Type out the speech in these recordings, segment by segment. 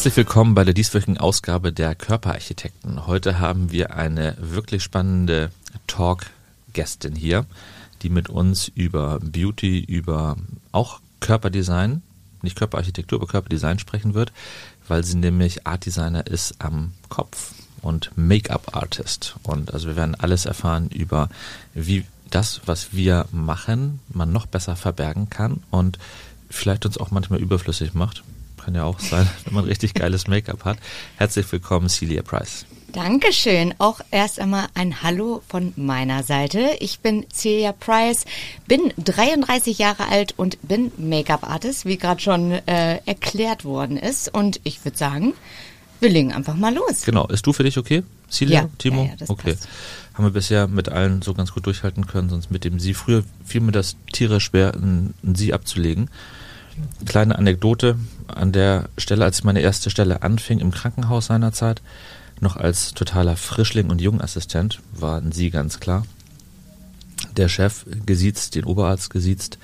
Herzlich willkommen bei der dieswöchigen Ausgabe der Körperarchitekten. Heute haben wir eine wirklich spannende Talk-Gästin hier, die mit uns über Beauty, über auch Körperdesign, nicht Körperarchitektur, aber Körperdesign sprechen wird, weil sie nämlich Artdesigner ist am Kopf und Make-up-Artist. Und also wir werden alles erfahren über, wie das, was wir machen, man noch besser verbergen kann und vielleicht uns auch manchmal überflüssig macht. Kann ja auch sein, wenn man richtig geiles Make-up hat. Herzlich willkommen, Celia Price. Dankeschön. Auch erst einmal ein Hallo von meiner Seite. Ich bin Celia Price, bin 33 Jahre alt und bin Make-up-Artist, wie gerade schon äh, erklärt worden ist. Und ich würde sagen, wir legen einfach mal los. Genau. Ist du für dich okay, Celia, Ja, Timo? ja, ja, okay. passt. Haben wir bisher mit allen so ganz gut durchhalten können, sonst mit dem Sie. Früher fiel mir das Tiere schwer, ein, ein Sie abzulegen. Kleine Anekdote an der Stelle, als ich meine erste Stelle anfing im Krankenhaus seinerzeit, noch als totaler Frischling und Jungassistent, war ein Sie ganz klar. Der Chef gesiezt, den Oberarzt gesiezt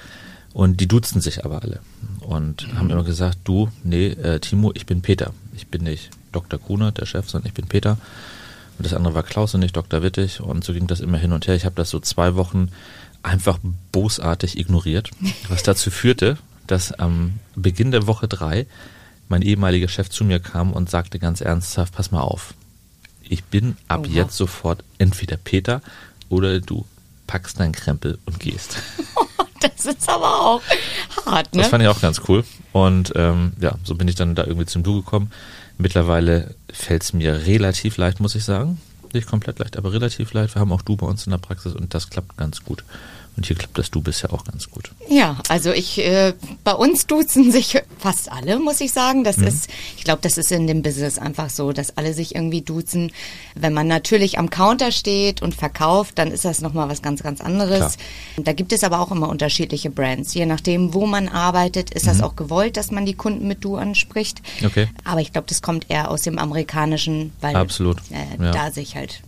und die duzen sich aber alle und haben immer gesagt, du, nee, äh, Timo, ich bin Peter. Ich bin nicht Dr. Kuhne, der Chef, sondern ich bin Peter. Und das andere war Klaus und nicht Dr. Wittig. Und so ging das immer hin und her. Ich habe das so zwei Wochen einfach bosartig ignoriert, was dazu führte, dass am Beginn der Woche drei mein ehemaliger Chef zu mir kam und sagte ganz ernsthaft, pass mal auf, ich bin ab Oha. jetzt sofort entweder Peter oder du packst deinen Krempel und gehst. Das ist aber auch hart, ne? Das fand ich auch ganz cool. Und ähm, ja, so bin ich dann da irgendwie zum Du gekommen. Mittlerweile fällt es mir relativ leicht, muss ich sagen. Nicht komplett leicht, aber relativ leicht. Wir haben auch Du bei uns in der Praxis und das klappt ganz gut. Und hier klappt das Du bisher auch ganz gut. Ja, also ich, äh, bei uns duzen sich fast alle, muss ich sagen. Das ist, ich glaube, das ist in dem Business einfach so, dass alle sich irgendwie duzen. Wenn man natürlich am Counter steht und verkauft, dann ist das nochmal was ganz, ganz anderes. Klar. Da gibt es aber auch immer unterschiedliche Brands. Je nachdem, wo man arbeitet, ist das auch gewollt, dass man die Kunden mit Du anspricht. Okay. Aber ich glaube, das kommt eher aus dem amerikanischen, weil Absolut, Äh, ja. da sich halt.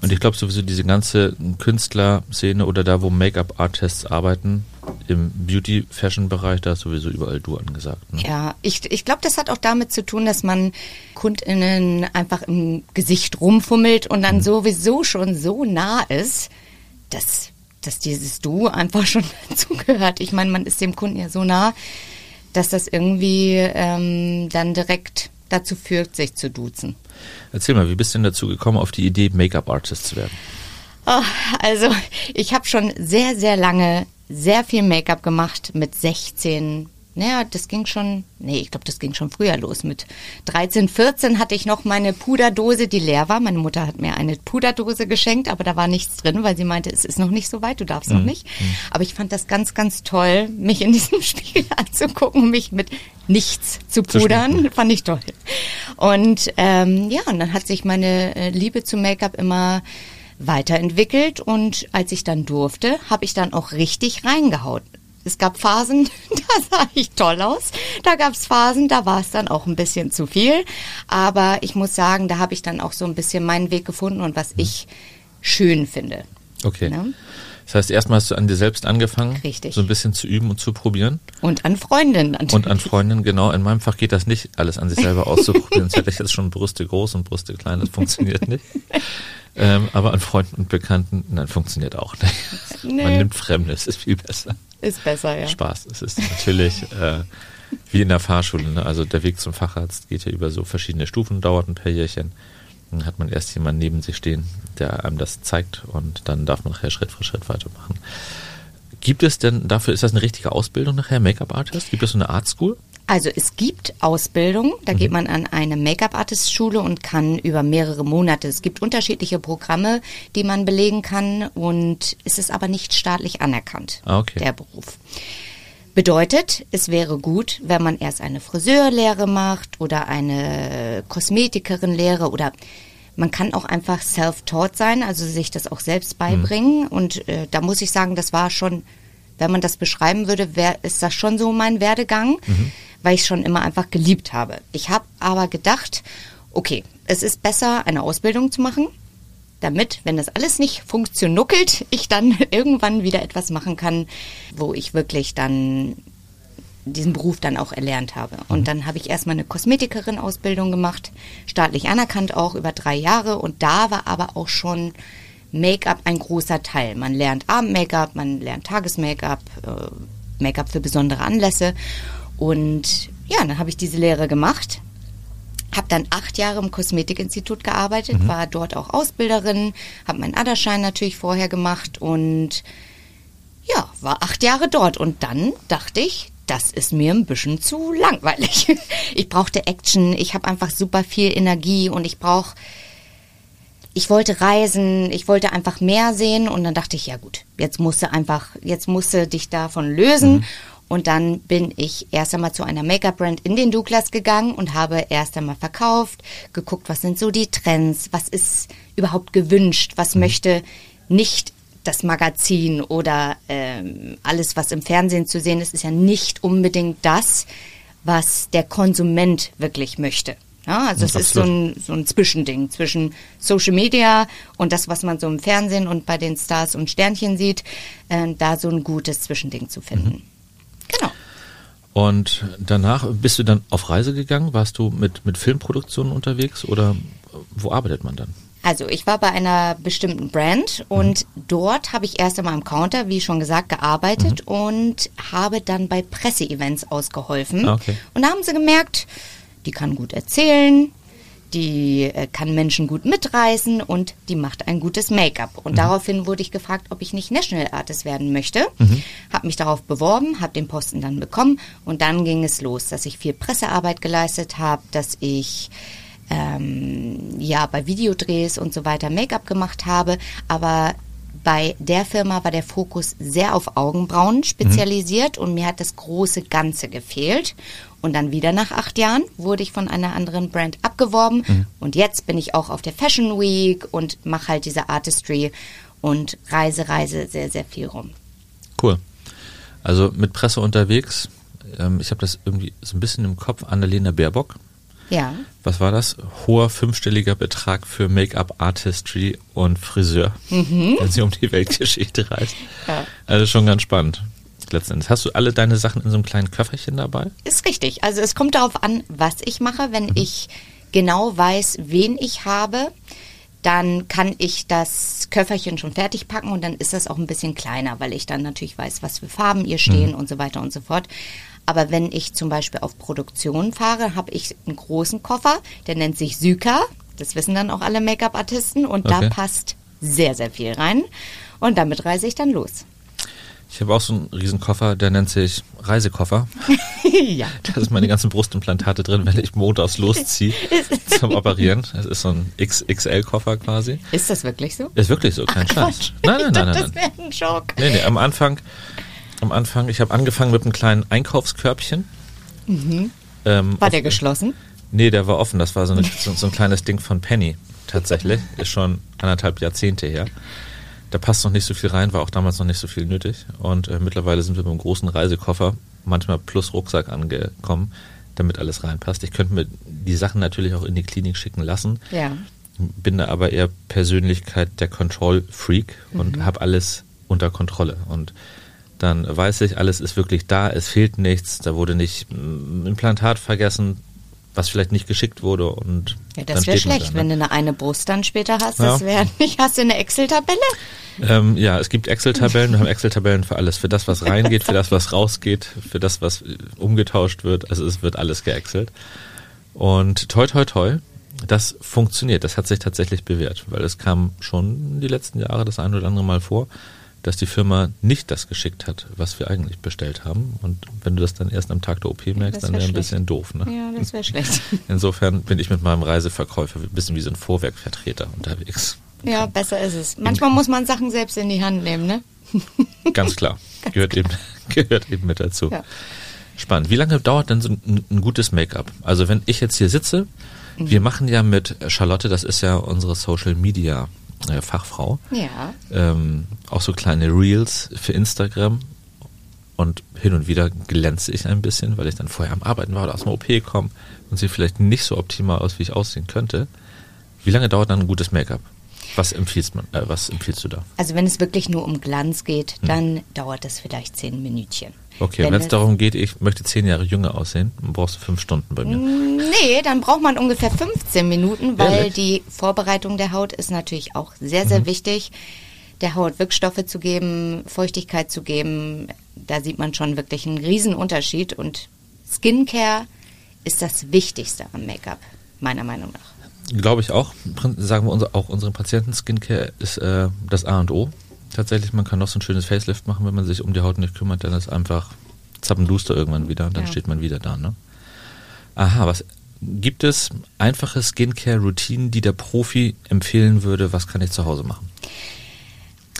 Und ich glaube sowieso diese ganze Künstlerszene oder da, wo Make-up-Artists arbeiten, im Beauty-Fashion-Bereich, da ist sowieso überall Du angesagt. Ne? Ja, ich, ich glaube, das hat auch damit zu tun, dass man KundInnen einfach im Gesicht rumfummelt und dann sowieso schon so nah ist, dass, dass dieses Du einfach schon dazugehört. Ich meine, man ist dem Kunden ja so nah, dass das irgendwie ähm, dann direkt dazu führt, sich zu duzen. Erzähl mal, wie bist du denn dazu gekommen, auf die Idee, Make-up-Artist zu werden? Oh, also ich habe schon sehr, sehr lange sehr viel Make-up gemacht mit 16. Naja, das ging schon, nee, ich glaube, das ging schon früher los. Mit 13, 14 hatte ich noch meine Puderdose, die leer war. Meine Mutter hat mir eine Puderdose geschenkt, aber da war nichts drin, weil sie meinte, es ist noch nicht so weit, du darfst noch nicht. Aber ich fand das ganz, ganz toll, mich in diesem Spiegel anzugucken mich mit nichts zu pudern. Fand ich toll. Und ähm, ja, und dann hat sich meine äh, Liebe zu Make-up immer weiterentwickelt und als ich dann durfte, habe ich dann auch richtig reingehauen. Es gab Phasen, da sah ich toll aus. Da gab es Phasen, da war es dann auch ein bisschen zu viel. Aber ich muss sagen, da habe ich dann auch so ein bisschen meinen Weg gefunden und was ich schön finde. Okay. Ne? Das heißt, erstmal hast du an dir selbst angefangen, Richtig. so ein bisschen zu üben und zu probieren. Und an Freundinnen natürlich. Und an Freundinnen, genau. In meinem Fach geht das nicht, alles an sich selber auszuprobieren. Sonst hätte ich jetzt schon Brüste groß und Brüste klein. Das funktioniert nicht. Ähm, aber an Freunden und Bekannten, nein, funktioniert auch nicht. Nee. Man nimmt Fremdes, ist viel besser. Ist besser, ja. Spaß. Es ist natürlich äh, wie in der Fahrschule. Ne? Also der Weg zum Facharzt geht ja über so verschiedene Stufen, dauert ein paar Jährchen. Dann hat man erst jemanden neben sich stehen, der einem das zeigt und dann darf man nachher Schritt für Schritt weitermachen. Gibt es denn, dafür ist das eine richtige Ausbildung nachher, Make-up-Artist? Gibt es so eine Art School? Also es gibt Ausbildung, da geht man an eine Make-up-Artist-Schule und kann über mehrere Monate. Es gibt unterschiedliche Programme, die man belegen kann und es ist aber nicht staatlich anerkannt, Ah, okay. der Beruf. Bedeutet, es wäre gut, wenn man erst eine Friseurlehre macht oder eine Kosmetikerin-Lehre oder man kann auch einfach self-taught sein, also sich das auch selbst beibringen. Und äh, da muss ich sagen, das war schon, wenn man das beschreiben würde, wär, ist das schon so mein Werdegang, weil ich schon immer einfach geliebt habe. Ich habe aber gedacht, okay, es ist besser, eine Ausbildung zu machen, damit, wenn das alles nicht funktionuckelt, ich dann irgendwann wieder etwas machen kann, wo ich wirklich dann diesen Beruf dann auch erlernt habe. Und dann habe ich erstmal eine Kosmetikerin-Ausbildung gemacht, staatlich anerkannt auch über drei Jahre. Und da war aber auch schon Make-up ein großer Teil. Man lernt Abend-Make-up, man lernt Tages-Make-up, äh, Make-up für besondere Anlässe. Und ja, dann habe ich diese Lehre gemacht. Habe dann acht Jahre im Kosmetikinstitut gearbeitet, war dort auch Ausbilderin, habe meinen Aderschein natürlich vorher gemacht und ja, war acht Jahre dort. Und dann dachte ich, das ist mir ein bisschen zu langweilig. Ich brauchte Action, ich habe einfach super viel Energie und ich brauche, ich wollte reisen, ich wollte einfach mehr sehen und dann dachte ich, ja gut, jetzt musst du einfach, jetzt musst du dich davon lösen. Und dann bin ich erst einmal zu einer Make-up-Brand in den Douglas gegangen und habe erst einmal verkauft, geguckt, was sind so die Trends, was ist überhaupt gewünscht, was möchte nicht das Magazin oder ähm, alles, was im Fernsehen zu sehen ist, ist ja nicht unbedingt das, was der Konsument wirklich möchte. Ja, also es ist so ein, so ein Zwischending zwischen Social Media und das, was man so im Fernsehen und bei den Stars und Sternchen sieht, äh, da so ein gutes Zwischending zu finden. Genau. Und danach bist du dann auf Reise gegangen? Warst du mit, mit Filmproduktionen unterwegs oder wo arbeitet man dann? Also ich war bei einer bestimmten Brand und dort habe ich erst einmal am Counter, wie schon gesagt, gearbeitet und habe dann bei Presseevents ausgeholfen. Ah, okay. Und da haben sie gemerkt, die kann gut erzählen, die äh, kann Menschen gut mitreißen und die macht ein gutes Make-up. Und daraufhin wurde ich gefragt, ob ich nicht National Artist werden möchte. Habe mich darauf beworben, habe den Posten dann bekommen und dann ging es los, dass ich viel Pressearbeit geleistet habe, dass ich ähm, ja bei Videodrehs und so weiter Make-up gemacht habe, aber bei der Firma war der Fokus sehr auf Augenbrauen spezialisiert und mir hat das große Ganze gefehlt. Und dann wieder nach acht Jahren wurde ich von einer anderen Brand abgeworben und jetzt bin ich auch auf der Fashion Week und mache halt diese Artistry und reise, reise sehr, sehr viel rum. Cool. Also mit Presse unterwegs. Ähm, ich habe das irgendwie so ein bisschen im Kopf. Annalena Baerbock. Ja. Was war das? Hoher fünfstelliger Betrag für Make-up, Artistry und Friseur, wenn sie um die Weltgeschichte reist. Ja. Also schon ganz spannend. Letzten Endes. Hast du alle deine Sachen in so einem kleinen Köfferchen dabei? Ist richtig. Also es kommt darauf an, was ich mache. Wenn ich genau weiß, wen ich habe, dann kann ich das Köfferchen schon fertig packen und dann ist das auch ein bisschen kleiner, weil ich dann natürlich weiß, was für Farben ihr stehen und so weiter und so fort. Aber wenn ich zum Beispiel auf Produktion fahre, habe ich einen großen Koffer, der nennt sich Syka. Das wissen dann auch alle Make-up-Artisten und da Okay. passt sehr, sehr viel rein. Und damit reise ich dann los. Ich habe auch so einen riesen Koffer, der nennt sich Reisekoffer. ja. Da ist meine ganzen Brustimplantate drin, wenn ich montags losziehe zum Operieren. Es ist so ein XXL-Koffer quasi. Ist das wirklich so? Ist wirklich so, kein Scheiß. Nein, nein, nein, nein. Das wäre ein Schock. Nee, nee, am Anfang, am Anfang, ich habe angefangen mit einem kleinen Einkaufskörbchen. Ähm, War der geschlossen? Nee, der war offen. Das war so, eine, so, so ein kleines Ding von Penny. Tatsächlich. Ist schon anderthalb Jahrzehnte her. Da passt noch nicht so viel rein, war auch damals noch nicht so viel nötig. Und äh, mittlerweile sind wir mit einem großen Reisekoffer, manchmal plus Rucksack angekommen, damit alles reinpasst. Ich könnte mir die Sachen natürlich auch in die Klinik schicken lassen. Ja. Bin da aber eher Persönlichkeit der Control-Freak und Mhm. habe alles unter Kontrolle. Und dann weiß ich, alles ist wirklich da, es fehlt nichts, da wurde nicht ein Implantat vergessen, was vielleicht nicht geschickt wurde. Und Ja, das wäre schlecht, da, wenn ne? du eine, eine Brust dann später hast. Ja. Das wäre nicht. Hast du eine Excel-Tabelle? ähm, Ja, es gibt Excel-Tabellen, wir haben Excel-Tabellen für alles, für das, was reingeht, für das, was rausgeht, für das, was äh, umgetauscht wird. Also es wird alles geexcelt. Und toi, toi, toi, das funktioniert. Das hat sich tatsächlich bewährt, weil es kam schon die letzten Jahre das ein oder andere Mal vor, dass die Firma nicht das geschickt hat, was wir eigentlich bestellt haben. Und wenn du das dann erst am Tag der OP merkst, das dann wär wäre ein bisschen doof. Ne? Ja, das wäre schlecht. Insofern bin ich mit meinem Reiseverkäufer ein bisschen wie so ein Vorwerkvertreter unterwegs. Ja, besser ist es. Manchmal muss man Sachen selbst in die Hand nehmen, ne? Ganz klar. Gehört eben, gehört eben mit dazu. Ja. Spannend. Wie lange dauert denn so ein, ein gutes Make-up? Also wenn ich jetzt hier sitze, wir machen ja mit Charlotte, das ist ja unsere Social Media äh, Fachfrau, Ja. ähm, auch so kleine Reels für Instagram. Und hin und wieder glänze ich ein bisschen, weil ich dann vorher am Arbeiten war oder aus dem OP komme und sehe vielleicht nicht so optimal aus, wie ich aussehen könnte. Wie lange dauert dann ein gutes Make-up? Was empfiehlst, man, äh, was empfiehlst du da? Also wenn es wirklich nur um Glanz geht, dann dauert das vielleicht zehn Minütchen. Okay, wenn es darum geht, ich möchte zehn Jahre jünger aussehen, dann brauchst du fünf Stunden bei mir. Nee, dann braucht man ungefähr 15 Minuten, weil Ehrlich? die Vorbereitung der Haut ist natürlich auch sehr, sehr wichtig. Der Haut Wirkstoffe zu geben, Feuchtigkeit zu geben, da sieht man schon wirklich einen riesen Unterschied. Und Skincare ist das Wichtigste am Make-up, meiner Meinung nach. Glaube ich auch. Sagen wir auch unseren Patienten, Skincare ist äh, das A und O. Tatsächlich, man kann noch so ein schönes Facelift machen, wenn man sich um die Haut nicht kümmert, dann ist einfach zappenduster irgendwann wieder und dann Ja. steht man wieder da. Ne? Aha, was gibt es einfache Skincare-Routinen, die der Profi empfehlen würde, was kann ich zu Hause machen?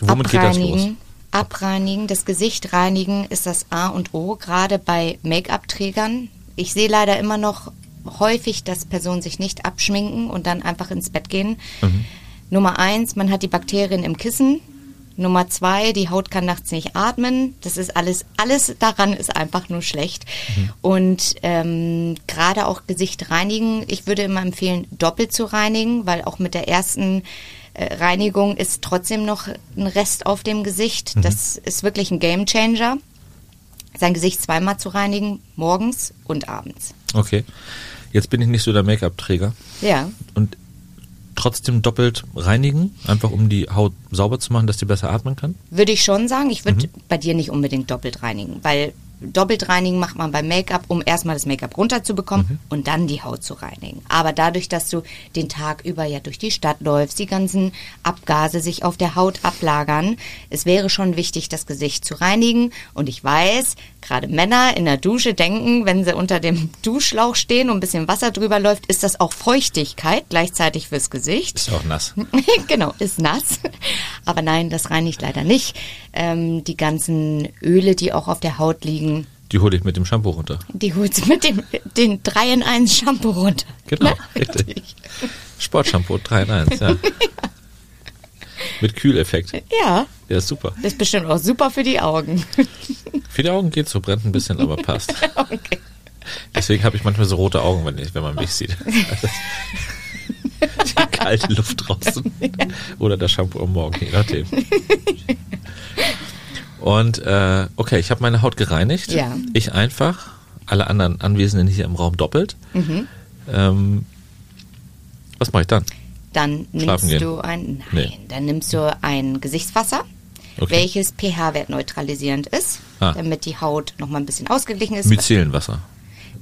Womit geht das los? Abreinigen, abreinigen, das Gesicht reinigen ist das A und O, gerade bei Make-up-Trägern. Ich sehe leider immer noch häufig, dass Personen sich nicht abschminken und dann einfach ins Bett gehen. Mhm. Nummer eins, man hat die Bakterien im Kissen. Nummer zwei, die Haut kann nachts nicht atmen. Das ist alles, alles daran ist einfach nur schlecht. Und ähm, gerade auch Gesicht reinigen. Ich würde immer empfehlen, doppelt zu reinigen, weil auch mit der ersten äh, Reinigung ist trotzdem noch ein Rest auf dem Gesicht. Das ist wirklich ein Gamechanger. Sein Gesicht zweimal zu reinigen, morgens und abends. Okay. Jetzt bin ich nicht so der Make-up-Träger Ja, und trotzdem doppelt reinigen, einfach um die Haut sauber zu machen, dass die besser atmen kann. würde ich schon sagen. Ich würde bei dir nicht unbedingt doppelt reinigen, weil doppelt reinigen macht man beim Make-up, um erstmal das Make-up runterzubekommen und dann die Haut zu reinigen. Aber dadurch, dass du den Tag über ja durch die Stadt läufst, die ganzen Abgase sich auf der Haut ablagern, es wäre schon wichtig, das Gesicht zu reinigen. Und ich weiß, gerade Männer in der Dusche denken, wenn sie unter dem Duschlauch stehen und ein bisschen Wasser drüber läuft, ist das auch Feuchtigkeit gleichzeitig fürs Gesicht. Ist auch nass. genau, ist nass. Aber nein, das reinigt leider nicht. Ähm, die ganzen Öle, die auch auf der Haut liegen, Die hole ich mit dem Shampoo runter. die holst du mit dem den 3 in 1 Shampoo runter. Genau, Na, richtig. Sportshampoo 3 in 1, ja. Mit Kühleffekt. Ja, Ja, ist super. das ist bestimmt auch super für die Augen. Für die Augen geht so, brennt ein bisschen, aber passt. okay. Deswegen habe ich manchmal so rote Augen, wenn, ich, wenn man mich sieht. Die kalte Luft draußen. Oder das Shampoo am Morgen, je nachdem. Und äh, okay, ich habe meine Haut gereinigt. Ja. Ich einfach, alle anderen Anwesenden hier im Raum doppelt. Mhm. Ähm, was mache ich dann? Dann Schlafen nimmst gehen? du ein nein, Nee. dann nimmst du ein Gesichtswasser, Okay. welches pH-Wert neutralisierend ist, Ah. damit die Haut noch mal ein bisschen ausgeglichen ist. Myzellenwasser.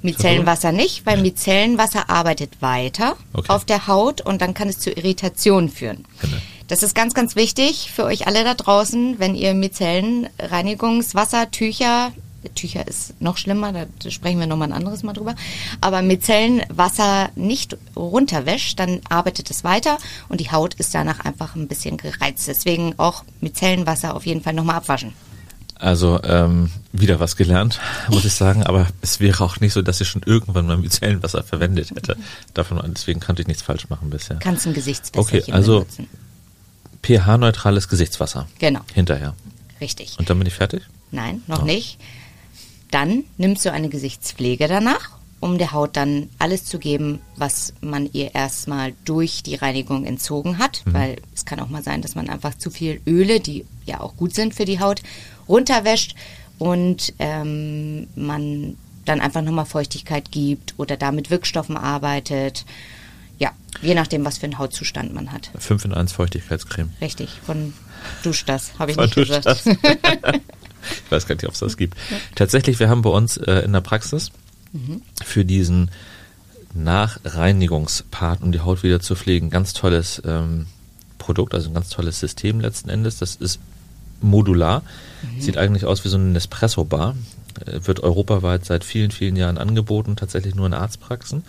Micellenwasser nicht, weil Micellenwasser arbeitet weiter Okay. auf der Haut und dann kann es zu Irritationen führen. Genau. Das ist ganz, ganz wichtig für euch alle da draußen, wenn ihr Micellenreinigungswasser, Tücher, Tücher ist noch schlimmer, da sprechen wir nochmal ein anderes Mal drüber, aber Micellenwasser nicht runterwäscht, dann arbeitet es weiter und die Haut ist danach einfach ein bisschen gereizt. Deswegen auch Micellenwasser auf jeden Fall nochmal abwaschen. Also ähm, wieder was gelernt, muss ich sagen, aber es wäre auch nicht so, dass ich schon irgendwann mal Micellenwasser verwendet hätte. Davon, deswegen konnte ich nichts falsch machen bisher. Kannst ein Gesichtswässerchen Okay, also- pH-neutrales Gesichtswasser. Genau, Hinterher. richtig. Und dann bin ich fertig? Nein, noch Oh. nicht. Dann nimmst du eine Gesichtspflege danach, um der Haut dann alles zu geben, was man ihr erstmal durch die Reinigung entzogen hat, weil es kann auch mal sein, dass man einfach zu viel Öle, die ja auch gut sind für die Haut, runterwäscht und ähm, man dann einfach nochmal Feuchtigkeit gibt oder da mit Wirkstoffen arbeitet. Ja, je nachdem, was für einen Hautzustand man hat. 5 in 1 Feuchtigkeitscreme. Richtig, von Dusch das, habe ich Von nicht Dusch gesagt. Ich weiß gar nicht, ob es das gibt. Tatsächlich, wir haben bei uns äh, in der Praxis für diesen Nachreinigungspart, um die Haut wieder zu pflegen, ganz tolles ähm, Produkt, also ein ganz tolles System letzten Endes. Das ist modular, sieht eigentlich aus wie so eine Nespresso-Bar, äh, wird europaweit seit vielen, vielen Jahren angeboten, tatsächlich nur in Arztpraxen.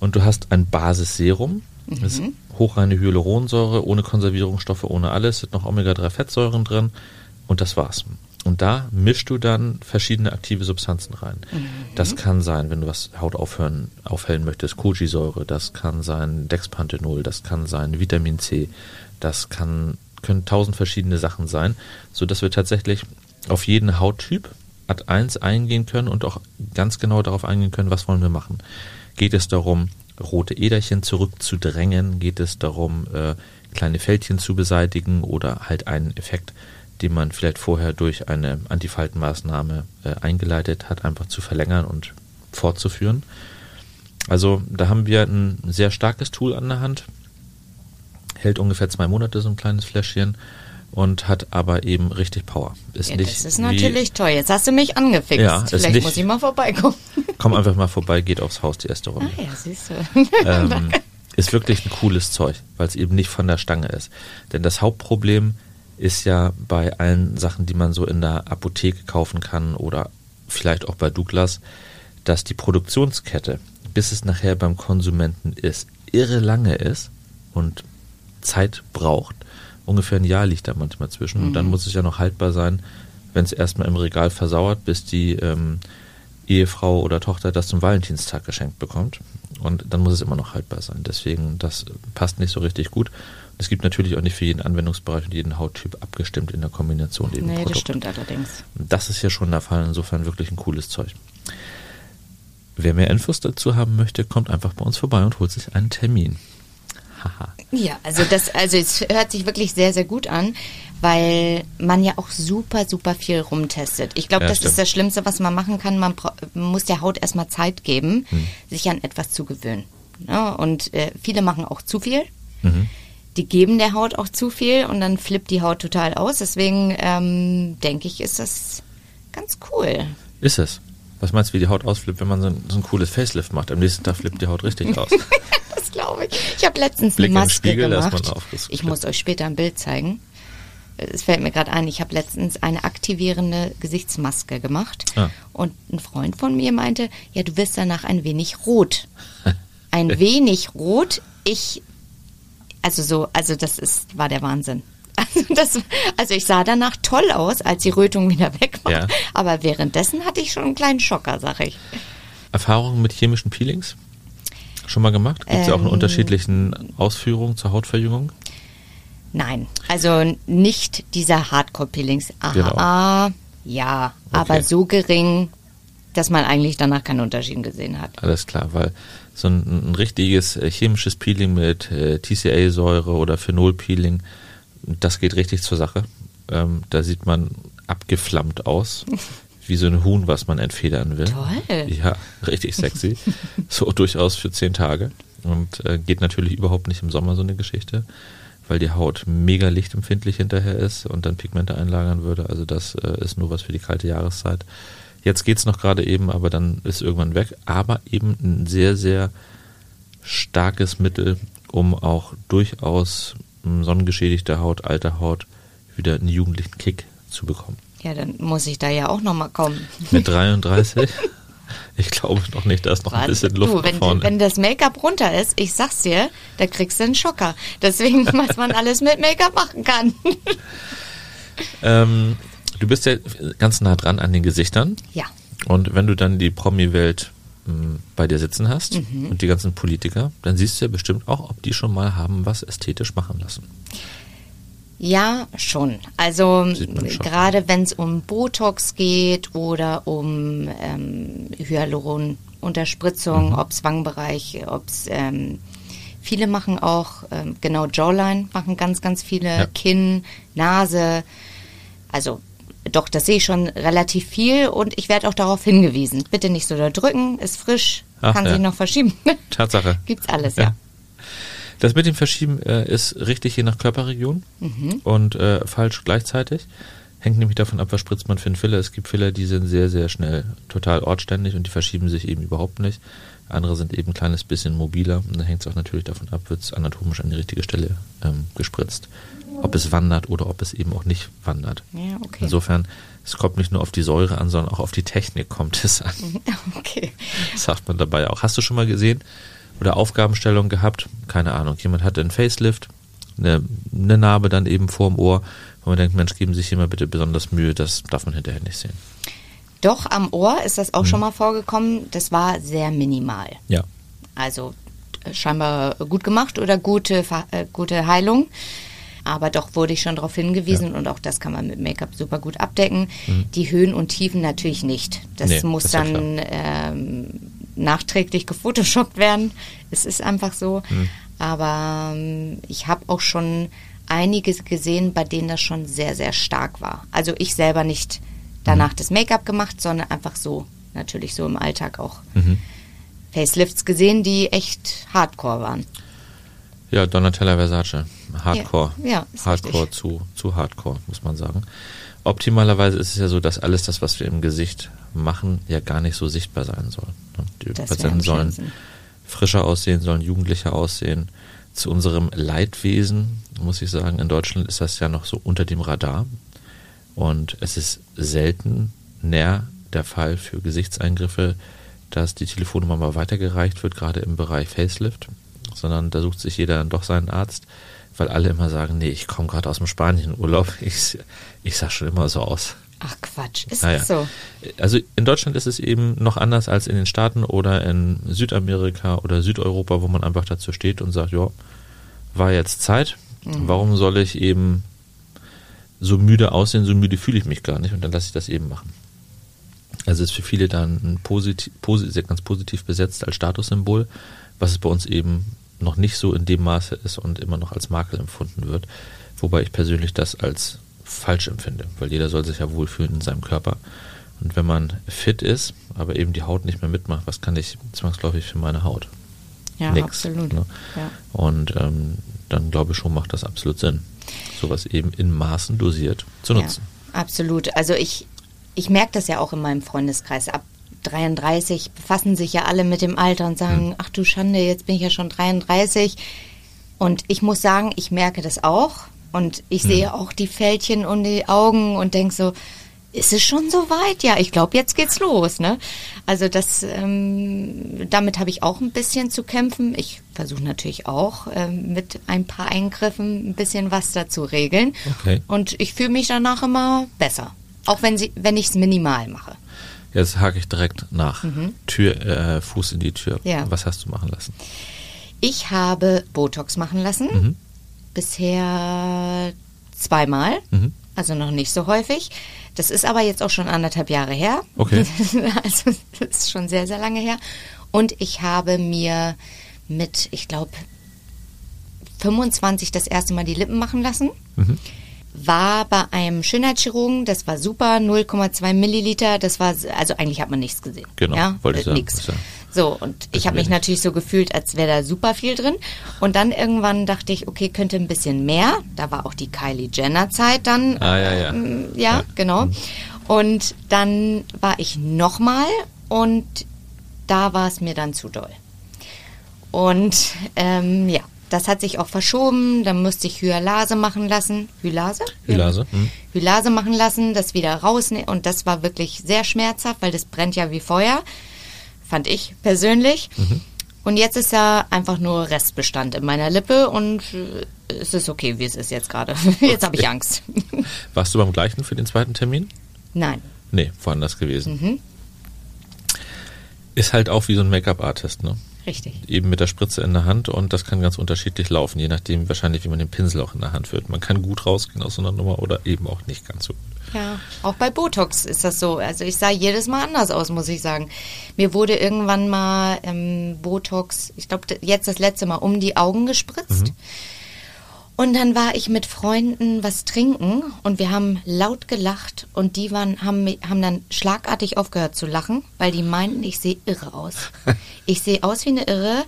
Und du hast ein Basisserum, das ist hochreine Hyaluronsäure, ohne Konservierungsstoffe, ohne alles, sind noch Omega-3-Fettsäuren drin und das war's. Und da mischst du dann verschiedene aktive Substanzen rein. Das kann sein, wenn du was Haut aufhören, aufhellen möchtest, Kojisäure, das kann sein Dexpanthenol, das kann sein Vitamin C, das kann, können tausend verschiedene Sachen sein, so dass wir tatsächlich auf jeden Hauttyp Ad 1 eingehen können und auch ganz genau darauf eingehen können, was wollen wir machen. Geht es darum, rote Äderchen zurückzudrängen? Geht es darum, äh, kleine Fältchen zu beseitigen oder halt einen Effekt, den man vielleicht vorher durch eine Antifaltenmaßnahme äh, eingeleitet hat, einfach zu verlängern und fortzuführen. Also da haben wir ein sehr starkes Tool an der Hand, hält ungefähr zwei Monate so ein kleines Fläschchen und hat aber eben richtig Power. Ist ja, nicht das ist natürlich toll. Jetzt hast du mich angefixt. Ja, Vielleicht nicht, muss ich mal vorbeikommen. Komm einfach mal vorbei, geht aufs Haus die erste Runde. Ah ja, siehst du. Ähm, ist wirklich ein cooles Zeug, weil es eben nicht von der Stange ist. Denn das Hauptproblem ist ja bei allen Sachen, die man so in der Apotheke kaufen kann oder vielleicht auch bei Douglas, dass die Produktionskette, bis es nachher beim Konsumenten ist, irre lange ist und Zeit braucht ungefähr ein Jahr liegt da manchmal zwischen. Mhm. Und dann mhm. muss es ja noch haltbar sein, wenn es erstmal im Regal versauert, bis die ähm, Ehefrau oder Tochter das zum Valentinstag geschenkt bekommt. Und dann muss es immer noch haltbar sein. Deswegen, das passt nicht so richtig gut. Es gibt natürlich auch nicht für jeden Anwendungsbereich und jeden Hauttyp abgestimmt in der Kombination eben Nee, Produkt. das stimmt allerdings. Das ist ja schon der Fall. Insofern wirklich ein cooles Zeug. Wer mehr Infos dazu haben möchte, kommt einfach bei uns vorbei und holt sich einen Termin. Ja, also das, also es hört sich wirklich sehr, sehr gut an, weil man ja auch super, super viel rumtestet. Ich glaube, ja, das stimmt. ist das Schlimmste, was man machen kann. Man muss der Haut erstmal Zeit geben, hm. sich an etwas zu gewöhnen. Ja, und äh, viele machen auch zu viel. Mhm. Die geben der Haut auch zu viel und dann flippt die Haut total aus. Deswegen ähm, denke ich, ist das ganz cool. Ist es? Was meinst du, wie die Haut ausflippt, wenn man so ein, so ein cooles Facelift macht? Am nächsten Tag flippt die Haut richtig aus. das glaube ich. Ich habe letztens Blick eine Maske Spiegel, gemacht. Ich muss euch später ein Bild zeigen. Es fällt mir gerade ein, ich habe letztens eine aktivierende Gesichtsmaske gemacht ah. und ein Freund von mir meinte, ja, du wirst danach ein wenig rot. Ein wenig rot. Ich, also so, also das ist, war der Wahnsinn. Also, das, also ich sah danach toll aus, als die Rötung wieder weg war. Ja. Aber währenddessen hatte ich schon einen kleinen Schocker, sag ich. Erfahrungen mit chemischen Peelings? Schon mal gemacht? Gibt es ähm, ja auch in ähm. unterschiedlichen Ausführungen zur Hautverjüngung? Nein, also nicht dieser Hardcore-Peelings. Aha, genau. ja, okay. aber so gering, dass man eigentlich danach keinen Unterschied gesehen hat. Alles klar, weil so ein, ein richtiges äh, chemisches Peeling mit äh, TCA-Säure oder Phenol-Peeling das geht richtig zur Sache. Ähm, da sieht man abgeflammt aus. Wie so ein Huhn, was man entfedern will. Toll. Ja, richtig sexy. so durchaus für zehn Tage. Und äh, geht natürlich überhaupt nicht im Sommer so eine Geschichte, weil die Haut mega lichtempfindlich hinterher ist und dann Pigmente einlagern würde. Also das äh, ist nur was für die kalte Jahreszeit. Jetzt geht es noch gerade eben, aber dann ist irgendwann weg. Aber eben ein sehr, sehr starkes Mittel, um auch durchaus sonnengeschädigte Haut, alte Haut wieder einen jugendlichen Kick zu bekommen. Ja, dann muss ich da ja auch nochmal kommen. Mit 33? Ich glaube noch nicht, da ist noch ein bisschen Luft du, wenn, vorne. wenn das Make-up runter ist, ich sag's dir, da kriegst du einen Schocker. Deswegen, was man alles mit Make-up machen kann. ähm, du bist ja ganz nah dran an den Gesichtern. Ja. Und wenn du dann die Promi-Welt bei dir sitzen hast mhm. und die ganzen Politiker, dann siehst du ja bestimmt auch, ob die schon mal haben was ästhetisch machen lassen. Ja, schon. Also gerade wenn es um Botox geht oder um ähm, Hyaluronunterspritzung, mhm. ob es Wangenbereich, ob es ähm, viele machen auch ähm, genau Jawline, machen ganz, ganz viele ja. Kinn, Nase. Also doch, das sehe ich schon relativ viel und ich werde auch darauf hingewiesen. Bitte nicht so da drücken, ist frisch, Ach, kann ja. sich noch verschieben. Tatsache. Gibt's alles, ja. ja. Das mit dem Verschieben äh, ist richtig je nach Körperregion mhm. und äh, falsch gleichzeitig. Hängt nämlich davon ab, was spritzt man für einen Filler. Es gibt Filler, die sind sehr, sehr schnell total ortständig und die verschieben sich eben überhaupt nicht. Andere sind eben ein kleines bisschen mobiler und dann hängt es auch natürlich davon ab, wird es anatomisch an die richtige Stelle ähm, gespritzt ob es wandert oder ob es eben auch nicht wandert. Ja, okay. Insofern, es kommt nicht nur auf die Säure an, sondern auch auf die Technik kommt es an. Okay. Das sagt man dabei auch. Hast du schon mal gesehen oder Aufgabenstellung gehabt? Keine Ahnung. Jemand hatte einen Facelift, eine, eine Narbe dann eben vorm Ohr, wo man denkt, Mensch, geben Sie sich hier mal bitte besonders Mühe, das darf man hinterher nicht sehen. Doch, am Ohr ist das auch hm. schon mal vorgekommen. Das war sehr minimal. Ja. Also äh, scheinbar gut gemacht oder gute, äh, gute Heilung. Aber doch wurde ich schon darauf hingewiesen ja. und auch das kann man mit Make-up super gut abdecken. Mhm. Die Höhen und Tiefen natürlich nicht. Das nee, muss das dann ähm, nachträglich gefotoshoppt werden. Es ist einfach so. Mhm. Aber ähm, ich habe auch schon einige gesehen, bei denen das schon sehr, sehr stark war. Also ich selber nicht danach mhm. das Make-up gemacht, sondern einfach so, natürlich so im Alltag auch mhm. Facelifts gesehen, die echt hardcore waren. Ja, Donatella Versace. Hardcore. Ja, ja Hardcore zu, zu Hardcore, muss man sagen. Optimalerweise ist es ja so, dass alles das, was wir im Gesicht machen, ja gar nicht so sichtbar sein soll. Ne? Die das Patienten sollen frischer aussehen, sollen jugendlicher aussehen. Zu unserem Leidwesen, muss ich sagen, in Deutschland ist das ja noch so unter dem Radar. Und es ist selten näher der Fall für Gesichtseingriffe, dass die Telefonnummer mal weitergereicht wird, gerade im Bereich Facelift, sondern da sucht sich jeder dann doch seinen Arzt, weil alle immer sagen, nee, ich komme gerade aus dem Spanien-Urlaub, ich, ich sah schon immer so aus. Ach Quatsch, ist naja. das so? Also in Deutschland ist es eben noch anders als in den Staaten oder in Südamerika oder Südeuropa, wo man einfach dazu steht und sagt, ja, war jetzt Zeit. Mhm. Warum soll ich eben so müde aussehen, so müde fühle ich mich gar nicht und dann lasse ich das eben machen. Also ist für viele dann ein positiv, positiv, ganz positiv besetzt als Statussymbol, was es bei uns eben noch nicht so in dem Maße ist und immer noch als Makel empfunden wird. Wobei ich persönlich das als falsch empfinde, weil jeder soll sich ja wohlfühlen in seinem Körper. Und wenn man fit ist, aber eben die Haut nicht mehr mitmacht, was kann ich zwangsläufig für meine Haut? Ja, Nix, absolut. Ne? Ja. Und ähm, dann glaube ich schon, macht das absolut Sinn, sowas eben in Maßen dosiert zu nutzen. Ja, absolut. Also ich, ich merke das ja auch in meinem Freundeskreis. Ab 33 befassen sich ja alle mit dem Alter und sagen, hm. ach du Schande, jetzt bin ich ja schon 33. Und ich muss sagen, ich merke das auch. Und ich hm. sehe auch die Fältchen und die Augen und denke so, ist es schon so weit? Ja, ich glaube, jetzt geht's los. Ne? Also das, ähm, damit habe ich auch ein bisschen zu kämpfen. Ich versuche natürlich auch ähm, mit ein paar Eingriffen ein bisschen was dazu regeln. Okay. Und ich fühle mich danach immer besser. Auch wenn, sie, wenn ich es minimal mache. Jetzt hake ich direkt nach. Mhm. Tür, äh, Fuß in die Tür. Ja. Was hast du machen lassen? Ich habe Botox machen lassen. Mhm. Bisher zweimal. Mhm. Also noch nicht so häufig. Das ist aber jetzt auch schon anderthalb Jahre her. Okay. also das ist schon sehr, sehr lange her. Und ich habe mir mit, ich glaube, 25 das erste Mal die Lippen machen lassen. Mhm war bei einem Schönheitschirurgen, das war super, 0,2 Milliliter, das war, also eigentlich hat man nichts gesehen. Genau, ja? wollte ich sagen. Nix. So, und ich habe mich natürlich so gefühlt, als wäre da super viel drin. Und dann irgendwann dachte ich, okay, könnte ein bisschen mehr. Da war auch die Kylie Jenner Zeit dann. Ah, ja, ja. Ähm, ja, ja, genau. Mhm. Und dann war ich nochmal und da war es mir dann zu doll. Und ähm, ja, das hat sich auch verschoben. Dann musste ich Hyalase machen lassen. Hylase? Hylase. Hm. Hylase machen lassen, das wieder rausnehmen. Und das war wirklich sehr schmerzhaft, weil das brennt ja wie Feuer. Fand ich persönlich. Mhm. Und jetzt ist ja einfach nur Restbestand in meiner Lippe und äh, es ist okay, wie es ist jetzt gerade. Jetzt habe ich Angst. Warst du beim gleichen für den zweiten Termin? Nein. Nee, woanders gewesen. Mhm. Ist halt auch wie so ein Make-up-Artist, ne? Richtig. Eben mit der Spritze in der Hand und das kann ganz unterschiedlich laufen, je nachdem wahrscheinlich, wie man den Pinsel auch in der Hand führt. Man kann gut rausgehen aus so einer Nummer oder eben auch nicht ganz so gut. Ja, auch bei Botox ist das so. Also ich sah jedes Mal anders aus, muss ich sagen. Mir wurde irgendwann mal ähm, Botox, ich glaube jetzt das letzte Mal, um die Augen gespritzt. Mhm. Und dann war ich mit Freunden was trinken und wir haben laut gelacht und die waren, haben, haben dann schlagartig aufgehört zu lachen, weil die meinten, ich sehe irre aus. Ich sehe aus wie eine Irre.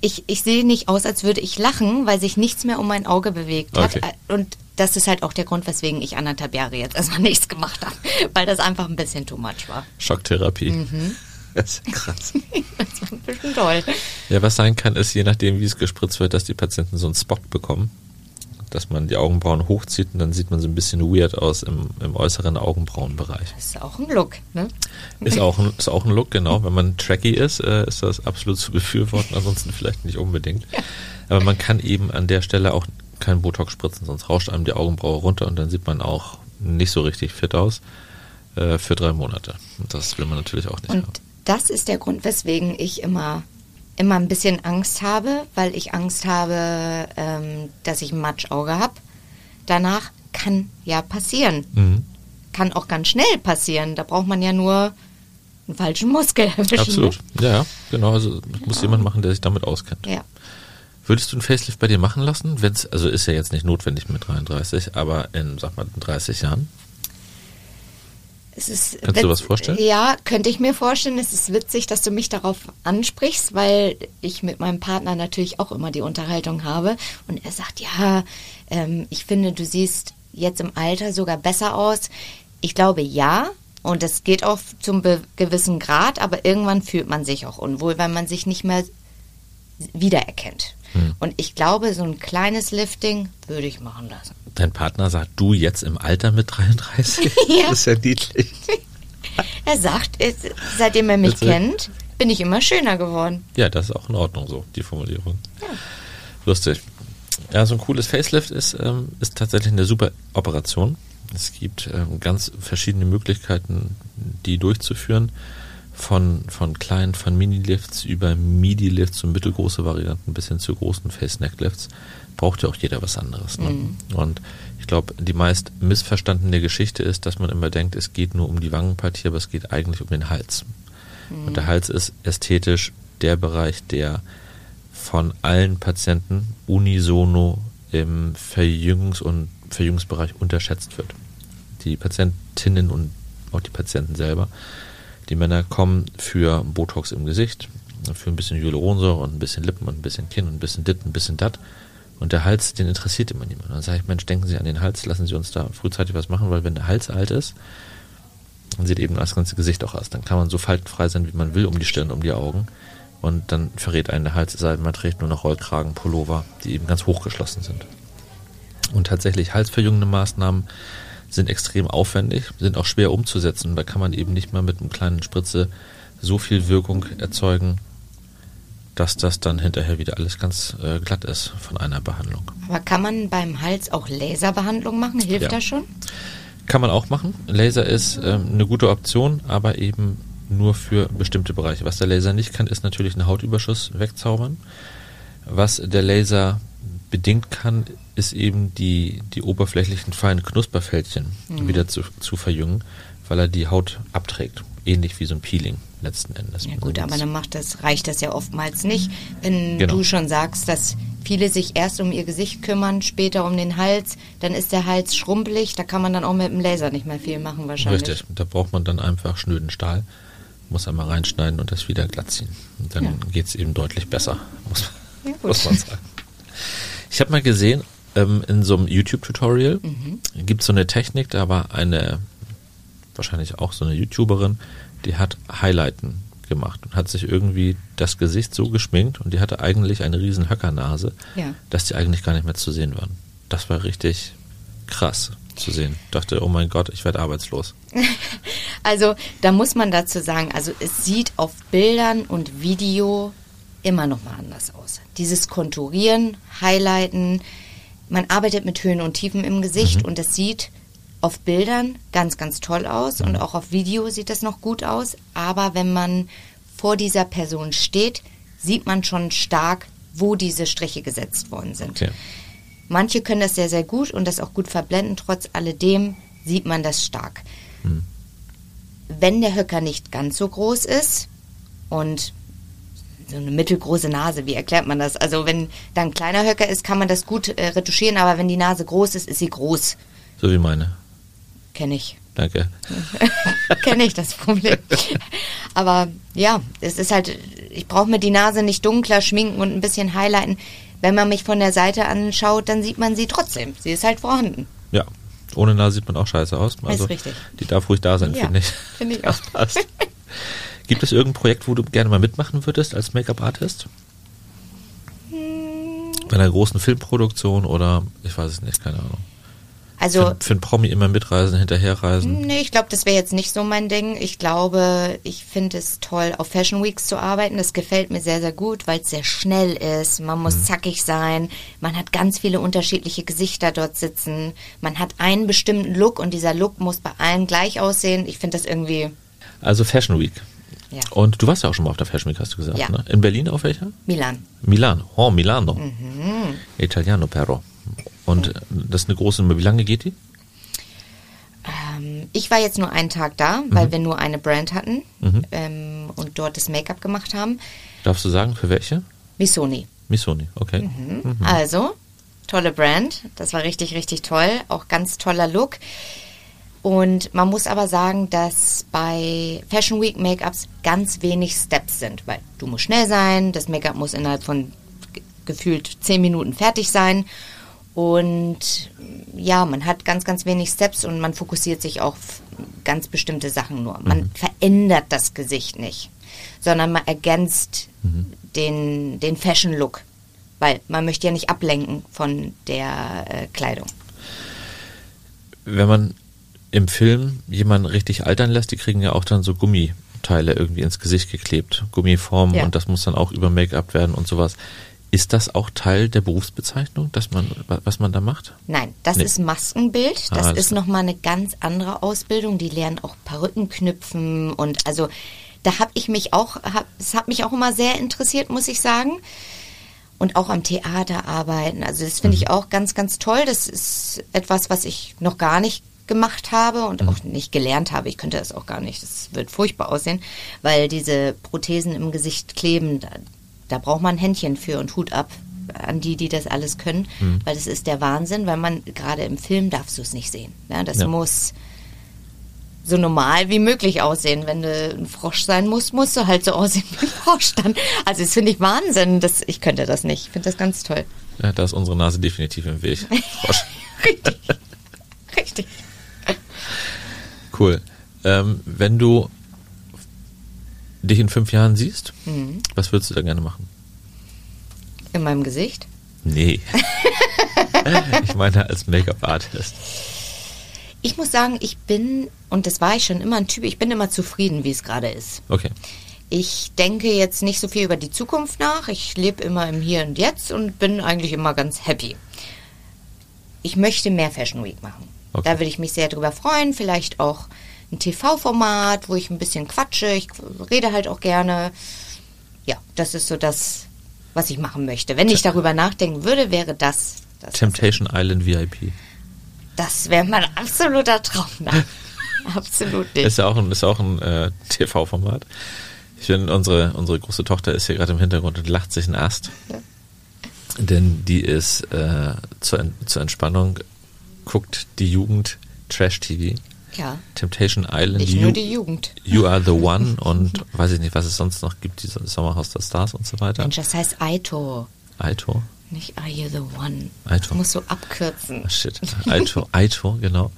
Ich, ich sehe nicht aus, als würde ich lachen, weil sich nichts mehr um mein Auge bewegt hat. Okay. Und das ist halt auch der Grund, weswegen ich anderthalb Jahre jetzt erstmal nichts gemacht habe, weil das einfach ein bisschen too much war. Schocktherapie. Mhm. Das ist krass. das war ein bisschen toll. Ja, was sein kann, ist, je nachdem, wie es gespritzt wird, dass die Patienten so einen Spot bekommen dass man die Augenbrauen hochzieht und dann sieht man so ein bisschen weird aus im, im äußeren Augenbrauenbereich. Das ist auch ein Look, ne? Ist auch ein, ist auch ein Look, genau. Wenn man tracky ist, äh, ist das absolut zu befürworten, ansonsten vielleicht nicht unbedingt. Ja. Aber man kann eben an der Stelle auch kein Botox spritzen, sonst rauscht einem die Augenbraue runter und dann sieht man auch nicht so richtig fit aus äh, für drei Monate. Und das will man natürlich auch nicht und haben. Das ist der Grund, weswegen ich immer immer ein bisschen Angst habe, weil ich Angst habe, ähm, dass ich ein Matschauge habe. Danach kann ja passieren. Mhm. Kann auch ganz schnell passieren. Da braucht man ja nur einen falschen Muskel erwischen. Absolut. Ja, genau. Also muss ja. jemand machen, der sich damit auskennt. Ja. Würdest du einen Facelift bei dir machen lassen? Wenn's, also ist ja jetzt nicht notwendig mit 33, aber in, sag mal, 30 Jahren? Es ist Kannst du was vorstellen? Ja, könnte ich mir vorstellen. Es ist witzig, dass du mich darauf ansprichst, weil ich mit meinem Partner natürlich auch immer die Unterhaltung habe. Und er sagt, ja, ähm, ich finde, du siehst jetzt im Alter sogar besser aus. Ich glaube, ja. Und das geht auch zum gewissen Grad, aber irgendwann fühlt man sich auch unwohl, weil man sich nicht mehr wiedererkennt. Hm. Und ich glaube, so ein kleines Lifting würde ich machen lassen. Dein Partner sagt, du jetzt im Alter mit 33? ja. Das ist ja niedlich. er sagt, seitdem er mich Bitte? kennt, bin ich immer schöner geworden. Ja, das ist auch in Ordnung so, die Formulierung. Ja. Lustig. Ja, so ein cooles Facelift ist, ähm, ist tatsächlich eine super Operation. Es gibt ähm, ganz verschiedene Möglichkeiten, die durchzuführen von, von kleinen, von Mini-Lifts über MIDI-Lifts und mittelgroße Varianten bis hin zu großen Face-Neck-Lifts, braucht ja auch jeder was anderes. Ne? Mhm. Und ich glaube, die meist missverstandene Geschichte ist, dass man immer denkt, es geht nur um die Wangenpartie, aber es geht eigentlich um den Hals. Mhm. Und der Hals ist ästhetisch der Bereich, der von allen Patienten unisono im Verjüngungs- und Verjüngungsbereich unterschätzt wird. Die Patientinnen und auch die Patienten selber die Männer kommen für Botox im Gesicht, für ein bisschen Hyaluronsäure und ein bisschen Lippen und ein bisschen Kinn und ein bisschen dit, ein bisschen dat. Und der Hals, den interessiert immer niemand. Dann sage ich, Mensch, denken Sie an den Hals, lassen Sie uns da frühzeitig was machen, weil wenn der Hals alt ist, dann sieht eben das ganze Gesicht auch aus. Dann kann man so faltenfrei sein, wie man will, um die Stirn, um die Augen. Und dann verrät einen der Hals, sei man trägt nur noch Rollkragen, Pullover, die eben ganz hochgeschlossen sind. Und tatsächlich halsverjüngende Maßnahmen sind extrem aufwendig, sind auch schwer umzusetzen. Da kann man eben nicht mal mit einem kleinen Spritze so viel Wirkung erzeugen, dass das dann hinterher wieder alles ganz äh, glatt ist von einer Behandlung. Aber kann man beim Hals auch Laserbehandlung machen? Hilft ja. das schon? Kann man auch machen. Laser ist ähm, eine gute Option, aber eben nur für bestimmte Bereiche. Was der Laser nicht kann, ist natürlich einen Hautüberschuss wegzaubern. Was der Laser bedingt kann, ist eben die, die oberflächlichen feinen Knusperfältchen mhm. wieder zu, zu verjüngen, weil er die Haut abträgt. Ähnlich wie so ein Peeling letzten Endes. Ja gut, aber dann macht das, reicht das ja oftmals nicht, wenn genau. du schon sagst, dass viele sich erst um ihr Gesicht kümmern, später um den Hals, dann ist der Hals schrumpelig, da kann man dann auch mit dem Laser nicht mehr viel machen wahrscheinlich. Richtig, da braucht man dann einfach schnöden Stahl, muss einmal reinschneiden und das wieder glatt ziehen. Und dann ja. geht es eben deutlich besser, muss, ja, muss man sagen. Ich habe mal gesehen, ähm, in so einem YouTube-Tutorial mhm. gibt es so eine Technik, da war eine, wahrscheinlich auch so eine YouTuberin, die hat Highlighten gemacht und hat sich irgendwie das Gesicht so geschminkt und die hatte eigentlich eine riesen Höckernase, ja. dass die eigentlich gar nicht mehr zu sehen waren. Das war richtig krass zu sehen. Ich dachte, oh mein Gott, ich werde arbeitslos. also da muss man dazu sagen, also es sieht auf Bildern und Video immer noch mal anders aus. Dieses Konturieren, Highlighten, man arbeitet mit Höhen und Tiefen im Gesicht mhm. und das sieht auf Bildern ganz, ganz toll aus mhm. und auch auf Video sieht das noch gut aus. Aber wenn man vor dieser Person steht, sieht man schon stark, wo diese Striche gesetzt worden sind. Okay. Manche können das sehr, sehr gut und das auch gut verblenden. Trotz alledem sieht man das stark. Mhm. Wenn der Höcker nicht ganz so groß ist und so eine mittelgroße Nase, wie erklärt man das? Also wenn da ein kleiner Höcker ist, kann man das gut äh, retuschieren, aber wenn die Nase groß ist, ist sie groß. So wie meine. Kenne ich. Danke. Kenne ich das Problem. aber ja, es ist halt, ich brauche mir die Nase nicht dunkler schminken und ein bisschen highlighten. Wenn man mich von der Seite anschaut, dann sieht man sie trotzdem. Sie ist halt vorhanden. Ja, ohne Nase sieht man auch scheiße aus. Also, ist richtig. Die darf ruhig da sein, ja, finde ich. Finde ich auch. Das passt. Gibt es irgendein Projekt, wo du gerne mal mitmachen würdest als Make-up-Artist? Hm. Bei einer großen Filmproduktion oder ich weiß es nicht, keine Ahnung. Also für, für einen Promi immer mitreisen, hinterherreisen? Nee, ich glaube, das wäre jetzt nicht so mein Ding. Ich glaube, ich finde es toll, auf Fashion Weeks zu arbeiten. Das gefällt mir sehr, sehr gut, weil es sehr schnell ist. Man muss mhm. zackig sein. Man hat ganz viele unterschiedliche Gesichter dort sitzen. Man hat einen bestimmten Look und dieser Look muss bei allen gleich aussehen. Ich finde das irgendwie. Also Fashion Week. Ja. Und du warst ja auch schon mal auf der Fashion Week, hast du gesagt, ja. ne? In Berlin auf welcher? Milan. Milan. Oh, Milano. Mhm. Italiano però. Und das ist eine große Nummer. Wie lange geht die? Ähm, ich war jetzt nur einen Tag da, weil mhm. wir nur eine Brand hatten mhm. ähm, und dort das Make-up gemacht haben. Darfst du sagen, für welche? Missoni. Missoni, okay. Mhm. Also, tolle Brand. Das war richtig, richtig toll. Auch ganz toller Look. Und man muss aber sagen, dass bei Fashion Week Make-ups ganz wenig Steps sind, weil du musst schnell sein, das Make-up muss innerhalb von ge- gefühlt zehn Minuten fertig sein. Und ja, man hat ganz, ganz wenig Steps und man fokussiert sich auf ganz bestimmte Sachen nur. Man verändert das Gesicht nicht, sondern man ergänzt den, den Fashion-Look, weil man möchte ja nicht ablenken von der äh, Kleidung. Wenn man im Film jemanden richtig altern lässt, die kriegen ja auch dann so Gummiteile irgendwie ins Gesicht geklebt, Gummiformen Ja. und das muss dann auch über Make-up werden und sowas. Ist das auch Teil der Berufsbezeichnung, dass man, wa- was man da macht? Nein, das Nee. ist Maskenbild. Ah, Das alles ist nochmal eine ganz andere Ausbildung. Die lernen auch Perücken knüpfen und also da habe ich mich auch, hab, es hat mich auch immer sehr interessiert, muss ich sagen. Und auch am Theater arbeiten. Also das finde Mhm. ich auch ganz, ganz toll. Das ist etwas, was ich noch gar nicht gemacht habe und Mhm. auch nicht gelernt habe. Ich könnte das auch gar nicht. Das wird furchtbar aussehen, weil diese Prothesen im Gesicht kleben. Da, da braucht man Händchen für und Hut ab an die, die das alles können, Mhm. weil das ist der Wahnsinn, weil man gerade im Film darfst du es nicht sehen. Ja, das Ja. muss so normal wie möglich aussehen. Wenn du ein Frosch sein musst, musst du halt so aussehen wie ein Frosch dann. Also das finde ich Wahnsinn. Das, ich könnte das nicht. Ich finde das ganz toll. Ja, da ist unsere Nase definitiv im Weg. Frosch. Richtig. Richtig. Cool. Ähm, wenn du dich in fünf Jahren siehst, Mhm. was würdest du da gerne machen? In meinem Gesicht. Nee. ich meine als Make-up-Artist. Ich muss sagen, ich bin, und das war ich schon immer ein Typ, ich bin immer zufrieden, wie es gerade ist. Okay. Ich denke jetzt nicht so viel über die Zukunft nach. Ich lebe immer im Hier und Jetzt und bin eigentlich immer ganz happy. Ich möchte mehr Fashion Week machen. Okay. Da würde ich mich sehr drüber freuen. Vielleicht auch ein TV-Format, wo ich ein bisschen quatsche. Ich rede halt auch gerne. Ja, das ist so das, was ich machen möchte. Wenn ich darüber nachdenken würde, wäre das. das Temptation Island VIP. Das wäre mein absoluter Traum. Nein, absolut nicht. Ist ja auch ein, ist auch ein äh, TV-Format. Ich finde, unsere, unsere große Tochter ist hier gerade im Hintergrund und lacht sich einen Ast. Denn die ist äh, zur, zur Entspannung, guckt die Jugend Trash-TV. ja, Temptation Island, nicht you, nur die Jugend. you Are the One und weiß ich nicht, was es sonst noch gibt, dieses Sommerhaus der Stars und so weiter. Mensch, das heißt Aito. Aito. Nicht Are You the One. Aito. Musst du abkürzen. Ah, Shit. Aito, Aito, genau.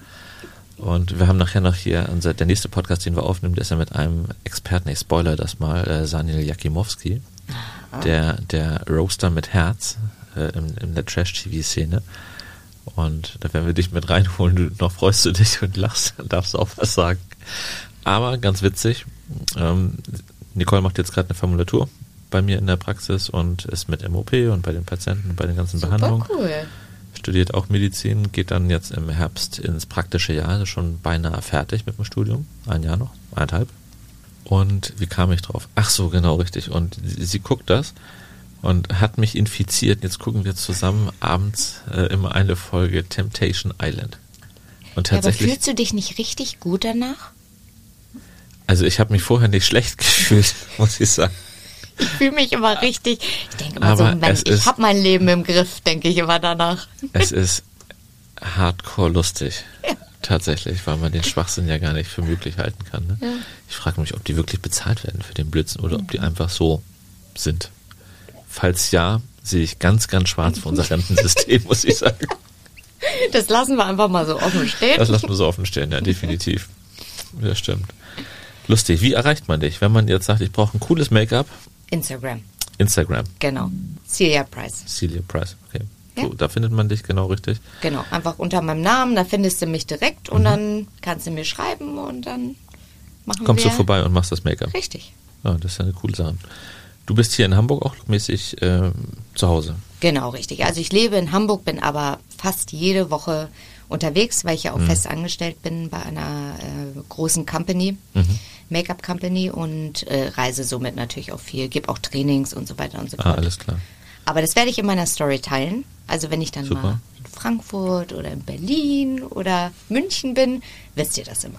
Und wir haben nachher noch hier, unser, der nächste Podcast, den wir aufnehmen, der ist ja mit einem Experten, ich spoiler das mal, äh, Sanil Jakimowski, der, der Roaster mit Herz äh, in, in der Trash-TV-Szene. Und da werden wir dich mit reinholen. Du, noch freust du dich und lachst, dann darfst du auch was sagen. Aber ganz witzig, ähm, Nicole macht jetzt gerade eine Formulatur bei mir in der Praxis und ist mit MOP und bei den Patienten und bei den ganzen Behandlungen Super cool. studiert auch Medizin, geht dann jetzt im Herbst ins praktische Jahr, also schon beinahe fertig mit dem Studium, ein Jahr noch, eineinhalb. Und wie kam ich drauf? Ach so, genau, richtig. Und sie, sie guckt das und hat mich infiziert. Jetzt gucken wir zusammen abends äh, immer eine Folge Temptation Island. Und Ja, aber tatsächlich, fühlst du dich nicht richtig gut danach? also ich habe mich vorher nicht schlecht gefühlt, muss ich sagen. Ich fühle mich immer richtig. Ich denke immer Aber so, Mensch, ich habe mein Leben im Griff, denke ich immer danach. Es ist hardcore lustig. Tatsächlich, weil man den Schwachsinn ja gar nicht für möglich halten kann. Ne? Ja. Ich frage mich, ob die wirklich bezahlt werden für den Blödsinn oder ob die einfach so sind. Falls ja, sehe ich ganz, ganz schwarz für unser Rentensystem, muss ich sagen. Das lassen wir einfach mal so offen stehen. Das lassen wir so offen stehen, ja, definitiv. Das stimmt. Lustig. Wie erreicht man dich, wenn man jetzt sagt, ich brauche ein cooles Make-up? Instagram, Instagram. genau. Celia Price. Celia Price. Okay. Ja. So, da findet man dich genau richtig. Genau, einfach unter meinem Namen, da findest du mich direkt und dann kannst du mir schreiben und dann machen Mhm. Kommst wir... du vorbei und machst das Make-up. Richtig. Ja, das ist ja eine coole Sache. Du bist hier in Hamburg auch mäßig ähm, zu Hause. Genau, richtig. Also ich lebe in Hamburg, bin aber fast jede Woche unterwegs, weil ich ja auch Mhm. fest angestellt bin bei einer äh, großen Company, Mhm. Make-up Company und äh, reise somit natürlich auch viel, gebe auch Trainings und so weiter und so Ah, fort. alles klar. Aber das werde ich in meiner Story teilen. Also wenn ich dann Super. mal in Frankfurt oder in Berlin oder München bin, wisst ihr das immer.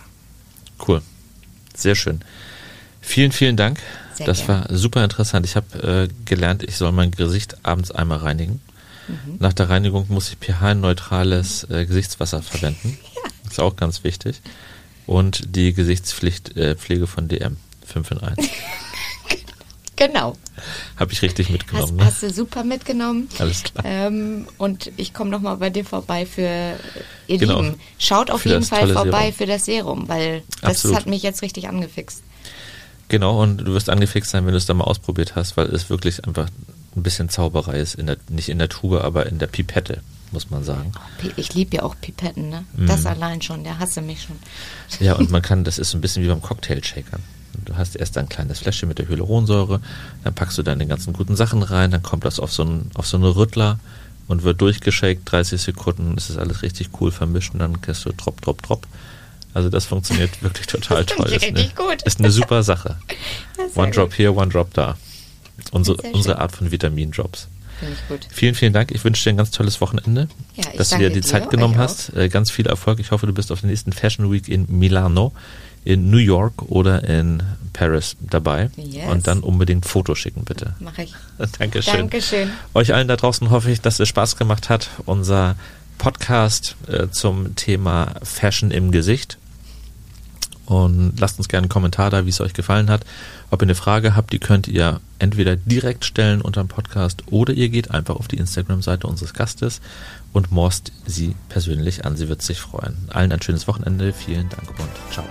Cool. Sehr schön. Vielen, vielen Dank Sehr das gerne. war super interessant. Ich habe äh, gelernt, ich soll mein Gesicht abends einmal reinigen. Mhm. Nach der Reinigung muss ich pH-neutrales äh, Gesichtswasser verwenden. Ist auch ganz wichtig. Und die Gesichtspflege äh, von DM 5 in 1. Genau. Habe ich richtig Hast, mitgenommen. Ne? hast du super mitgenommen. Alles klar. Ähm, und ich komme nochmal bei dir vorbei für ihr Genau. Lieben. Schaut auf Für jeden Fall vorbei Serum. für das Serum, weil das Absolut. hat mich jetzt richtig angefixt. Genau, und du wirst angefixt sein, wenn du es dann mal ausprobiert hast, weil es wirklich einfach ein bisschen Zauberei ist. In der, nicht in der Tube, aber in der Pipette, muss man sagen. Pi- Ich liebe ja auch Pipetten, ne? Mhm. Das allein schon, der hasse mich schon. Ja, und man kann, das ist so ein bisschen wie beim Cocktail-Shaker. Du hast erst ein kleines Fläschchen mit der Hyaluronsäure, dann packst du deine ganzen guten Sachen rein, dann kommt das auf so einen, auf so eine Rüttler und wird durchgeschakt, 30 Sekunden, es ist alles richtig cool vermischt und dann kriegst du Drop, Drop, Drop. Also das funktioniert wirklich total toll. Ist eine, richtig gut. ist eine super Sache. One Drop gut. hier, One Drop da. Unsere, unsere. Art von Vitamindrops. Finde ich gut. Vielen, vielen Dank. Ich wünsche dir ein ganz tolles Wochenende, Ja, dass du dir die dir, Zeit genommen hast. Äh, Ganz viel Erfolg. Ich hoffe, du bist auf der nächsten Fashion Week in Milano, in New York oder in Paris dabei. Yes. Und dann unbedingt Foto schicken, bitte. Mache ich. Dankeschön. Dankeschön. Euch allen da draußen hoffe ich, dass es Spaß gemacht hat. Unser Podcast äh, zum Thema Fashion im Gesicht. Und lasst uns gerne einen Kommentar da, wie es euch gefallen hat. Ob ihr eine Frage habt, die könnt ihr entweder direkt stellen unter dem Podcast oder ihr geht einfach auf die Instagram-Seite unseres Gastes und morst sie persönlich an. Sie wird sich freuen. Allen ein schönes Wochenende. Vielen Dank und ciao.